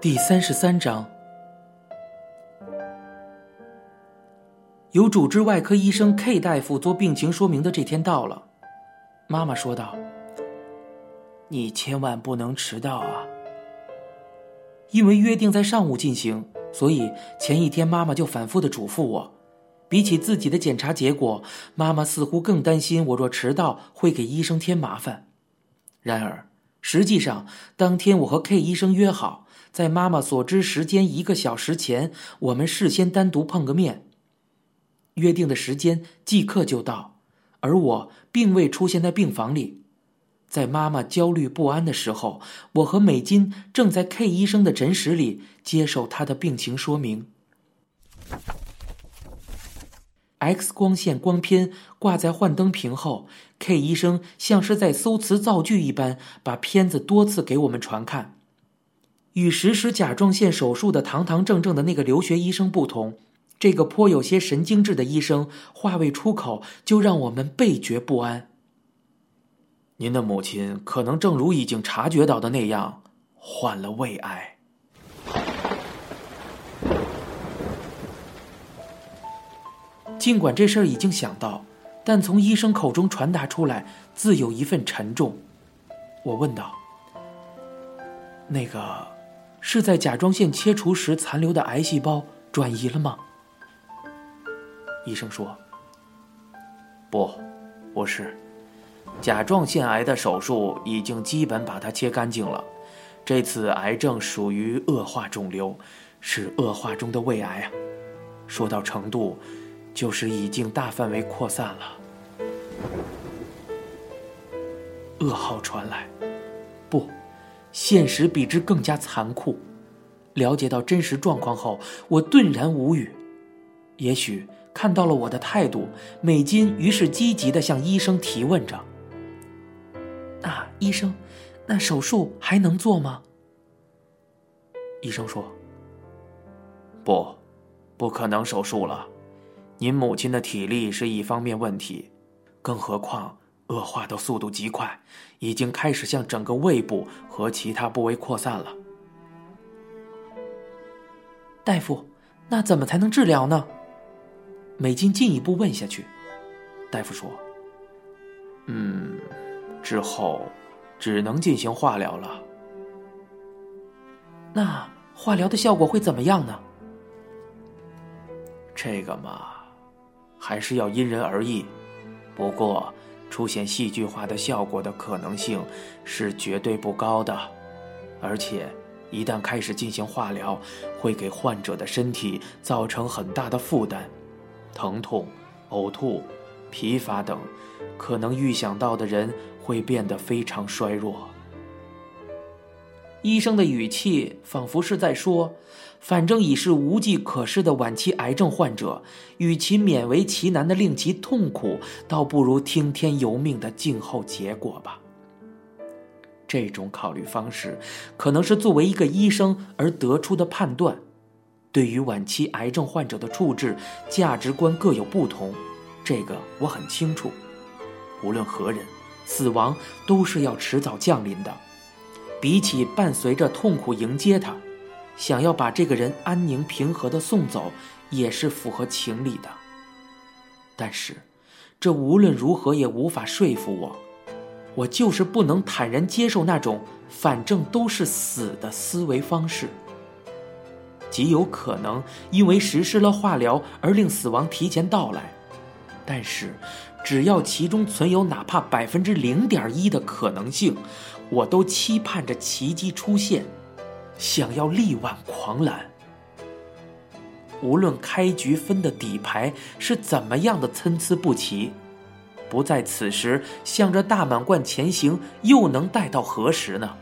第三十三章，由主治外科医生 K 大夫做病情说明的这天到了。妈妈说道：“你千万不能迟到啊！因为约定在上午进行，所以前一天妈妈就反复的嘱咐我。比起自己的检查结果，妈妈似乎更担心我若迟到会给医生添麻烦。然而，实际上当天我和 K 医生约好，在妈妈所知时间一个小时前，我们事先单独碰个面。约定的时间即刻就到，而我并未出现在病房里。在妈妈焦虑不安的时候，我和美金正在 K 医生的诊室里接受他的病情说明。X 光线光片挂在幻灯屏后，K 医生像是在搜词造句一般，把片子多次给我们传看。与实施甲状腺手术的堂堂正正的那个留学医生不同，这个颇有些神经质的医生话未出口，就让我们倍觉不安。您的母亲可能正如已经察觉到的那样，患了胃癌。尽管这事儿已经想到，但从医生口中传达出来，自有一份沉重。我问道：“那个，是在甲状腺切除时残留的癌细胞转移了吗？”医生说：“不，不是。甲状腺癌的手术已经基本把它切干净了。这次癌症属于恶化肿瘤，是恶化中的胃癌啊。说到程度。”就是已经大范围扩散了。噩耗传来，不，现实比之更加残酷。了解到真实状况后，我顿然无语。也许看到了我的态度，美金于是积极的向医生提问着：“那医生，那手术还能做吗？”医生说：“不，不可能手术了。”您母亲的体力是一方面问题，更何况恶化的速度极快，已经开始向整个胃部和其他部位扩散了。大夫，那怎么才能治疗呢？美金进一步问下去。大夫说：“嗯，之后只能进行化疗了。那化疗的效果会怎么样呢？这个嘛。”还是要因人而异，不过出现戏剧化的效果的可能性是绝对不高的，而且一旦开始进行化疗，会给患者的身体造成很大的负担，疼痛、呕吐、疲乏等，可能预想到的人会变得非常衰弱。医生的语气仿佛是在说：“反正已是无计可施的晚期癌症患者，与其勉为其难的令其痛苦，倒不如听天由命的静候结果吧。”这种考虑方式，可能是作为一个医生而得出的判断。对于晚期癌症患者的处置，价值观各有不同，这个我很清楚。无论何人，死亡都是要迟早降临的。比起伴随着痛苦迎接他，想要把这个人安宁平和的送走，也是符合情理的。但是，这无论如何也无法说服我，我就是不能坦然接受那种反正都是死的思维方式。极有可能因为实施了化疗而令死亡提前到来，但是，只要其中存有哪怕百分之零点一的可能性。我都期盼着奇迹出现，想要力挽狂澜。无论开局分的底牌是怎么样的参差不齐，不在此时向着大满贯前行，又能待到何时呢？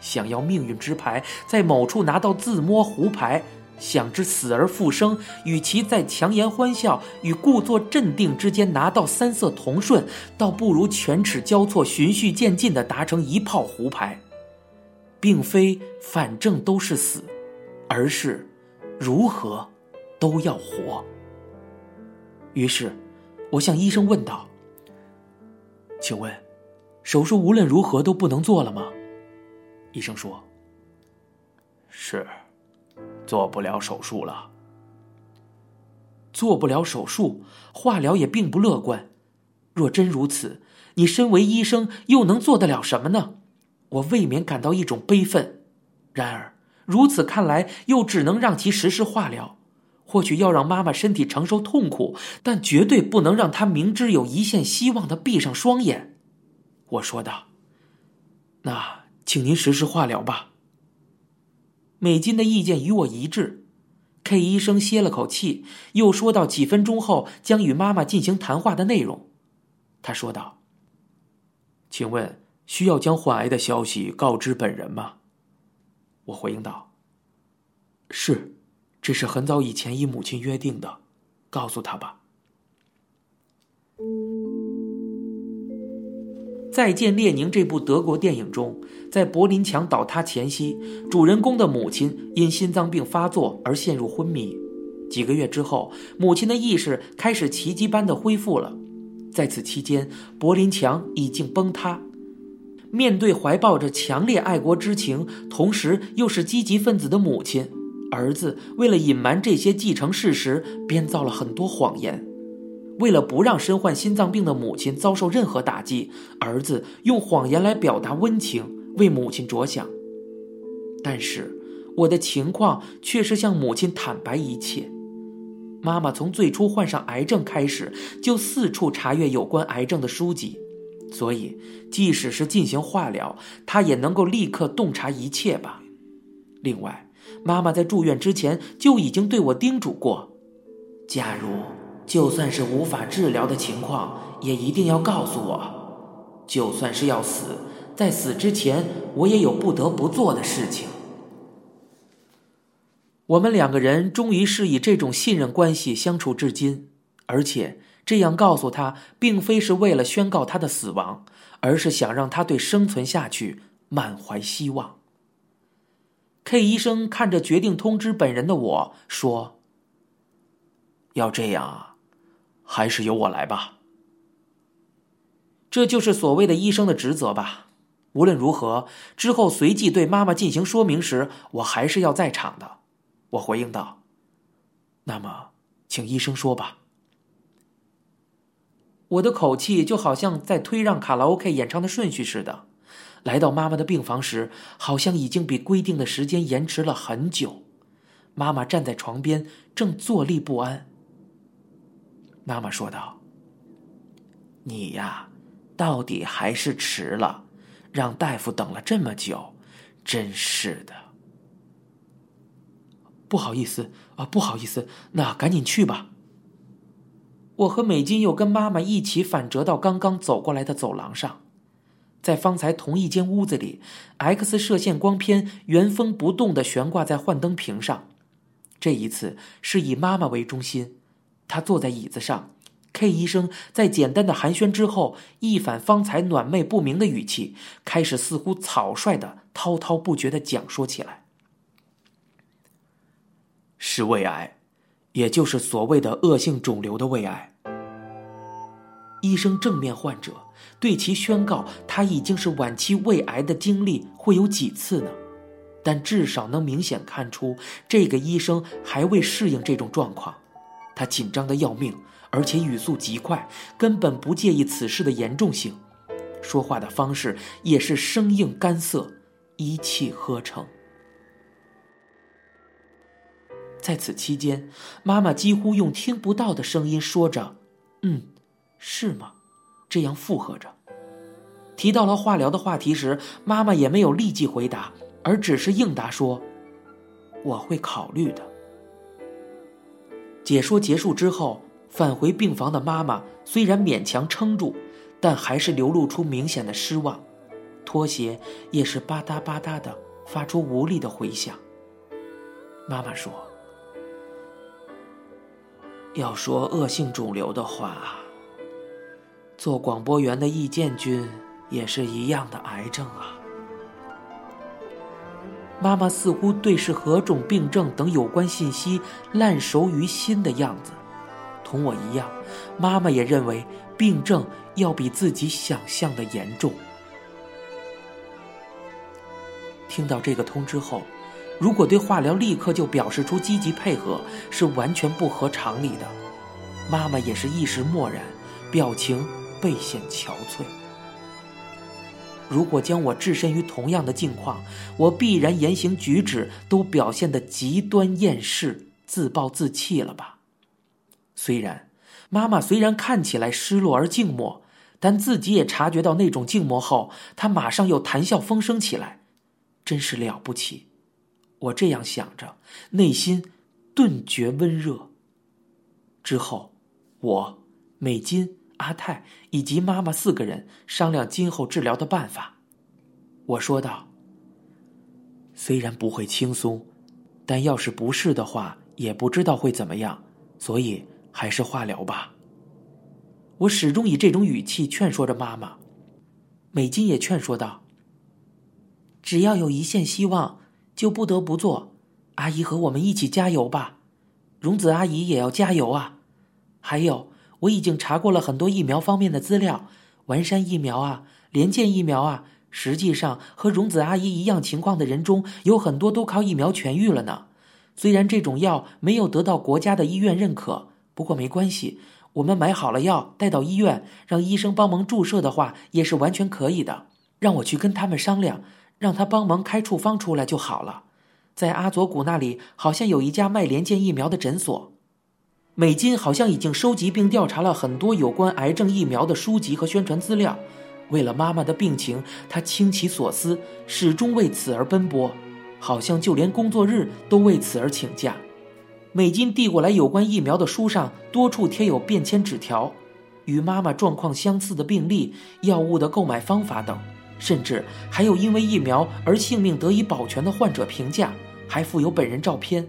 想要命运之牌在某处拿到自摸胡牌。想知死而复生，与其在强颜欢笑与故作镇定之间拿到三色同顺，倒不如犬齿交错、循序渐进地达成一炮胡牌。并非反正都是死，而是如何都要活。于是，我向医生问道：“请问，手术无论如何都不能做了吗？医生说：“是，做不了手术了。做不了手术，化疗也并不乐观。若真如此，你身为医生又能做得了什么呢？我未免感到一种悲愤。然而，如此看来，又只能让其实施化疗。或许要让妈妈身体承受痛苦，但绝对不能让她明知有一线希望的闭上双眼。”我说道：“那。”请您实施化疗吧。美金的意见与我一致。K 医生歇了口气，又说到几分钟后将与妈妈进行谈话的内容。他说道：“请问需要将患癌的消息告知本人吗？”我回应道：“是，这是很早以前与母亲约定的，告诉他吧。”《再见列宁》这部德国电影中，在柏林墙倒塌前夕，主人公的母亲因心脏病发作而陷入昏迷。几个月之后，母亲的意识开始奇迹般的恢复了。在此期间，柏林墙已经崩塌。面对怀抱着强烈爱国之情，同时又是积极分子的母亲，儿子为了隐瞒这些继承事实，编造了很多谎言。为了不让身患心脏病的母亲遭受任何打击，儿子用谎言来表达温情，为母亲着想。但是，我的情况却是向母亲坦白一切。妈妈从最初患上癌症开始，就四处查阅有关癌症的书籍，所以即使是进行化疗，她也能够立刻洞察一切吧。另外，妈妈在住院之前就已经对我叮嘱过：假如。就算是无法治疗的情况，也一定要告诉我。就算是要死，在死之前，我也有不得不做的事情。我们两个人终于是以这种信任关系相处至今，而且这样告诉他，并非是为了宣告他的死亡，而是想让他对生存下去满怀希望。K 医生看着决定通知本人的我说：“要这样啊。”还是由我来吧。这就是所谓的医生的职责吧。无论如何，之后随即对妈妈进行说明时，我还是要在场的。我回应道：“那么，请医生说吧。”我的口气就好像在推让卡拉 OK 演唱的顺序似的。来到妈妈的病房时，好像已经比规定的时间延迟了很久。妈妈站在床边，正坐立不安。妈妈说道：“你呀，到底还是迟了，让大夫等了这么久，真是的。不好意思啊，不好意思，那赶紧去吧。”我和美金又跟妈妈一起反折到刚刚走过来的走廊上，在方才同一间屋子里，X 射线光片原封不动的悬挂在幻灯屏上，这一次是以妈妈为中心。他坐在椅子上，K 医生在简单的寒暄之后，一反方才暖昧不明的语气，开始似乎草率的滔滔不绝的讲说起来。是胃癌，也就是所谓的恶性肿瘤的胃癌。医生正面患者对其宣告，他已经是晚期胃癌的经历会有几次呢？但至少能明显看出，这个医生还未适应这种状况。他紧张的要命，而且语速极快，根本不介意此事的严重性，说话的方式也是生硬干涩，一气呵成。在此期间，妈妈几乎用听不到的声音说着：“嗯，是吗？”这样附和着。提到了化疗的话题时，妈妈也没有立即回答，而只是应答说：“我会考虑的。”解说结束之后，返回病房的妈妈虽然勉强撑住，但还是流露出明显的失望，拖鞋也是吧嗒吧嗒的发出无力的回响。妈妈说：“要说恶性肿瘤的话，做广播员的易建军也是一样的癌症啊。”妈妈似乎对是何种病症等有关信息烂熟于心的样子。同我一样妈妈也认为病症要比自己想象的严重。听到这个通知后如果对化疗立刻就表示出积极配合是完全不合常理的。妈妈也是一时漠然表情倍显憔悴。如果将我置身于同样的境况，我必然言行举止都表现得极端厌世、自暴自弃了吧？虽然妈妈虽然看起来失落而静默，但自己也察觉到那种静默后，她马上又谈笑风生起来，真是了不起。我这样想着，内心顿觉温热。之后，我、美金。阿泰以及妈妈四个人商量今后治疗的办法。我说道：“虽然不会轻松，但要是不是的话，也不知道会怎么样，所以还是化疗吧。”我始终以这种语气劝说着妈妈。美金也劝说道：“只要有一线希望，就不得不做。阿姨和我们一起加油吧，荣子阿姨也要加油啊！还有。”我已经查过了很多疫苗方面的资料，完山疫苗啊，联建疫苗啊，实际上和荣子阿姨一样情况的人中有很多都靠疫苗痊愈了呢。虽然这种药没有得到国家的医院认可，不过没关系，我们买好了药带到医院，让医生帮忙注射的话也是完全可以的。让我去跟他们商量，让他帮忙开处方出来就好了。在阿佐谷那里好像有一家卖联建疫苗的诊所。美金好像已经收集并调查了很多有关癌症疫苗的书籍和宣传资料。为了妈妈的病情，他倾其所思，始终为此而奔波，好像就连工作日都为此而请假。美金递过来有关疫苗的书上，多处贴有便签纸条，与妈妈状况相似的病例、药物的购买方法等，甚至还有因为疫苗而性命得以保全的患者评价，还附有本人照片。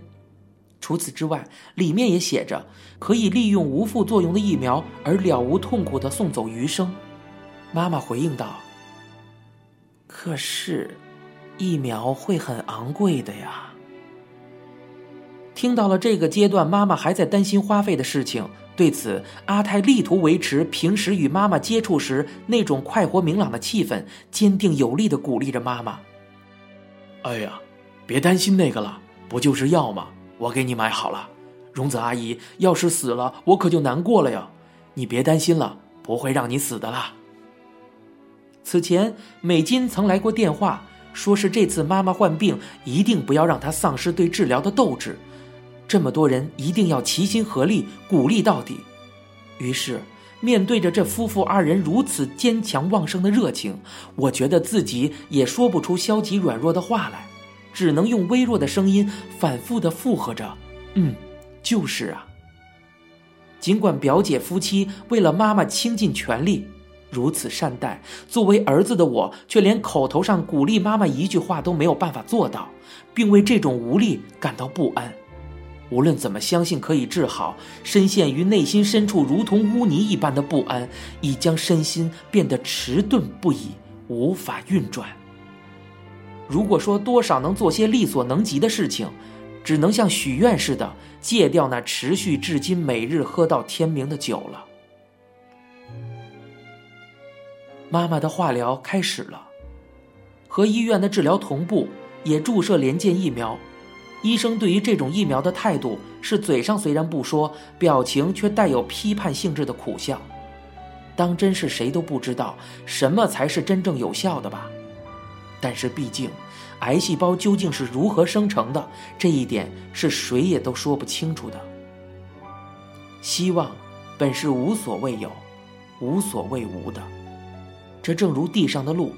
除此之外，里面也写着可以利用无副作用的疫苗而了无痛苦的送走余生。妈妈回应道：“可是，疫苗会很昂贵的呀。”听到了这个阶段，妈妈还在担心花费的事情。对此，阿泰力图维持平时与妈妈接触时那种快活明朗的气氛，坚定有力的鼓励着妈妈：“哎呀，别担心那个了，不就是药吗？”我给你买好了，荣子阿姨要是死了，我可就难过了呀。你别担心了，不会让你死的啦。此前，美金曾来过电话，说是这次妈妈患病，一定不要让她丧失对治疗的斗志。这么多人一定要齐心合力，鼓励到底。于是，面对着这夫妇二人如此坚强旺盛的热情，我觉得自己也说不出消极软弱的话来。只能用微弱的声音反复的附和着：“嗯，就是啊。”尽管表姐夫妻为了妈妈倾尽全力，如此善待，作为儿子的我却连口头上鼓励妈妈一句话都没有办法做到，并为这种无力感到不安。无论怎么相信可以治好，深陷于内心深处如同污泥一般的不安，已将身心变得迟钝不已，无法运转。如果说多少能做些力所能及的事情，只能像许愿似的戒掉那持续至今每日喝到天明的酒了。妈妈的化疗开始了，和医院的治疗同步，也注射连建疫苗。医生对于这种疫苗的态度是嘴上虽然不说，表情却带有批判性质的苦笑，当真是谁都不知道什么才是真正有效的吧。但是毕竟，癌细胞究竟是如何生成的，这一点是谁也都说不清楚的。希望本是无所谓有，无所谓无的，这正如地上的路，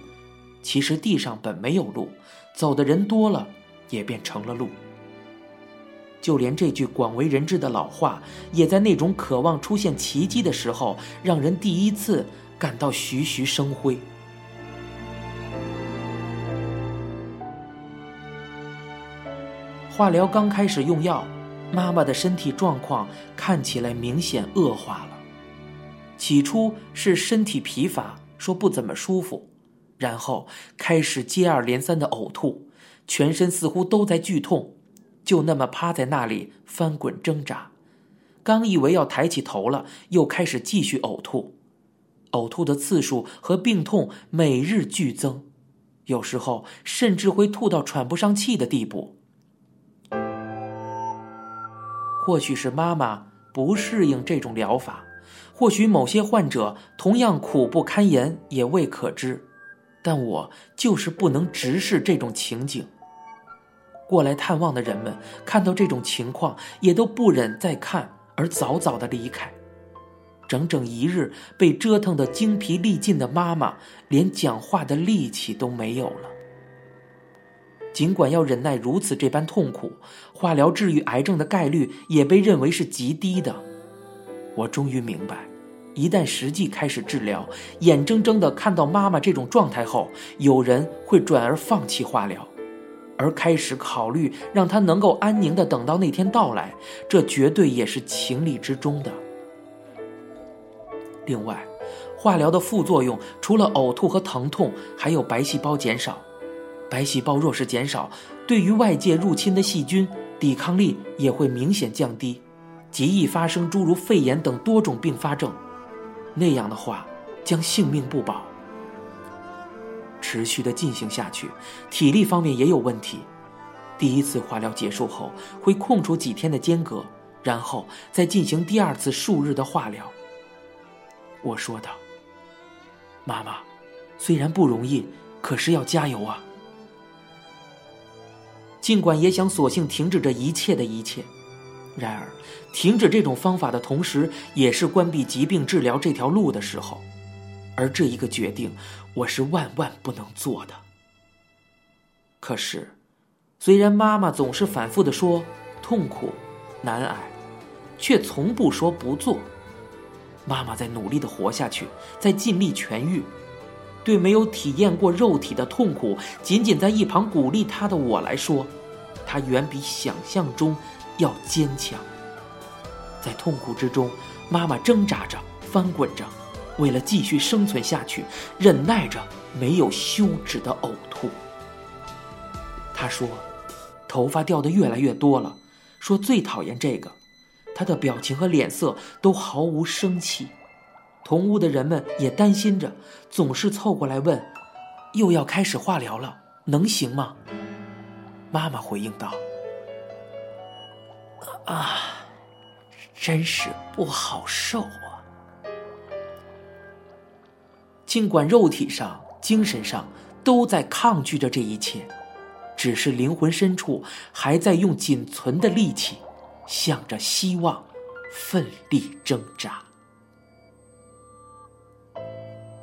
其实地上本没有路，走的人多了，也便成了路。就连这句广为人知的老话，也在那种渴望出现奇迹的时候，让人第一次感到徐徐生辉。化疗刚开始用药，妈妈的身体状况看起来明显恶化了。起初是身体疲乏，说不怎么舒服，然后开始接二连三的呕吐，全身似乎都在剧痛，就那么趴在那里翻滚挣扎。刚以为要抬起头了，又开始继续呕吐，呕吐的次数和病痛每日剧增。有时候甚至会吐到喘不上气的地步。或许是妈妈不适应这种疗法，或许某些患者同样苦不堪言，也未可知。但我就是不能直视这种情景。过来探望的人们看到这种情况，也都不忍再看，而早早的离开。整整一日被折腾得精疲力尽的妈妈，连讲话的力气都没有了。尽管要忍耐如此这般痛苦，化疗治愈癌症的概率也被认为是极低的。我终于明白。一旦实际开始治疗，眼睁睁地看到妈妈这种状态后，有人会转而放弃化疗，而开始考虑让她能够安宁地等到那天到来，这绝对也是情理之中的。另外，化疗的副作用除了呕吐和疼痛，还有白细胞减少。白细胞若是减少，对于外界入侵的细菌，抵抗力也会明显降低，极易发生诸如肺炎等多种并发症。那样的话，将性命不保。持续的进行下去，体力方面也有问题。第一次化疗结束后，会空出几天的间隔，然后再进行第二次数日的化疗。我说道：“妈妈，虽然不容易，可是要加油啊！”尽管也想索性停止这一切的一切。然而，停止这种方法的同时，也是关闭疾病治疗这条路的时候，而这一个决定，我是万万不能做的。可是，虽然妈妈总是反复的说痛苦、难挨，却从不说不做。妈妈在努力的活下去，在尽力痊愈。对没有体验过肉体的痛苦，仅仅在一旁鼓励她的我来说，她远比想象中。要坚强。在痛苦之中，妈妈挣扎着、翻滚着，为了继续生存下去，忍耐着没有休止的呕吐。她说：“头发掉的越来越多了。”说最讨厌这个。她的表情和脸色都毫无生气。同屋的人们也担心着，总是凑过来问：“又要开始化疗了，能行吗？”妈妈回应道。啊，真是不好受啊！尽管肉体上、精神上都在抗拒着这一切，只是灵魂深处还在用仅存的力气，向着希望奋力挣扎。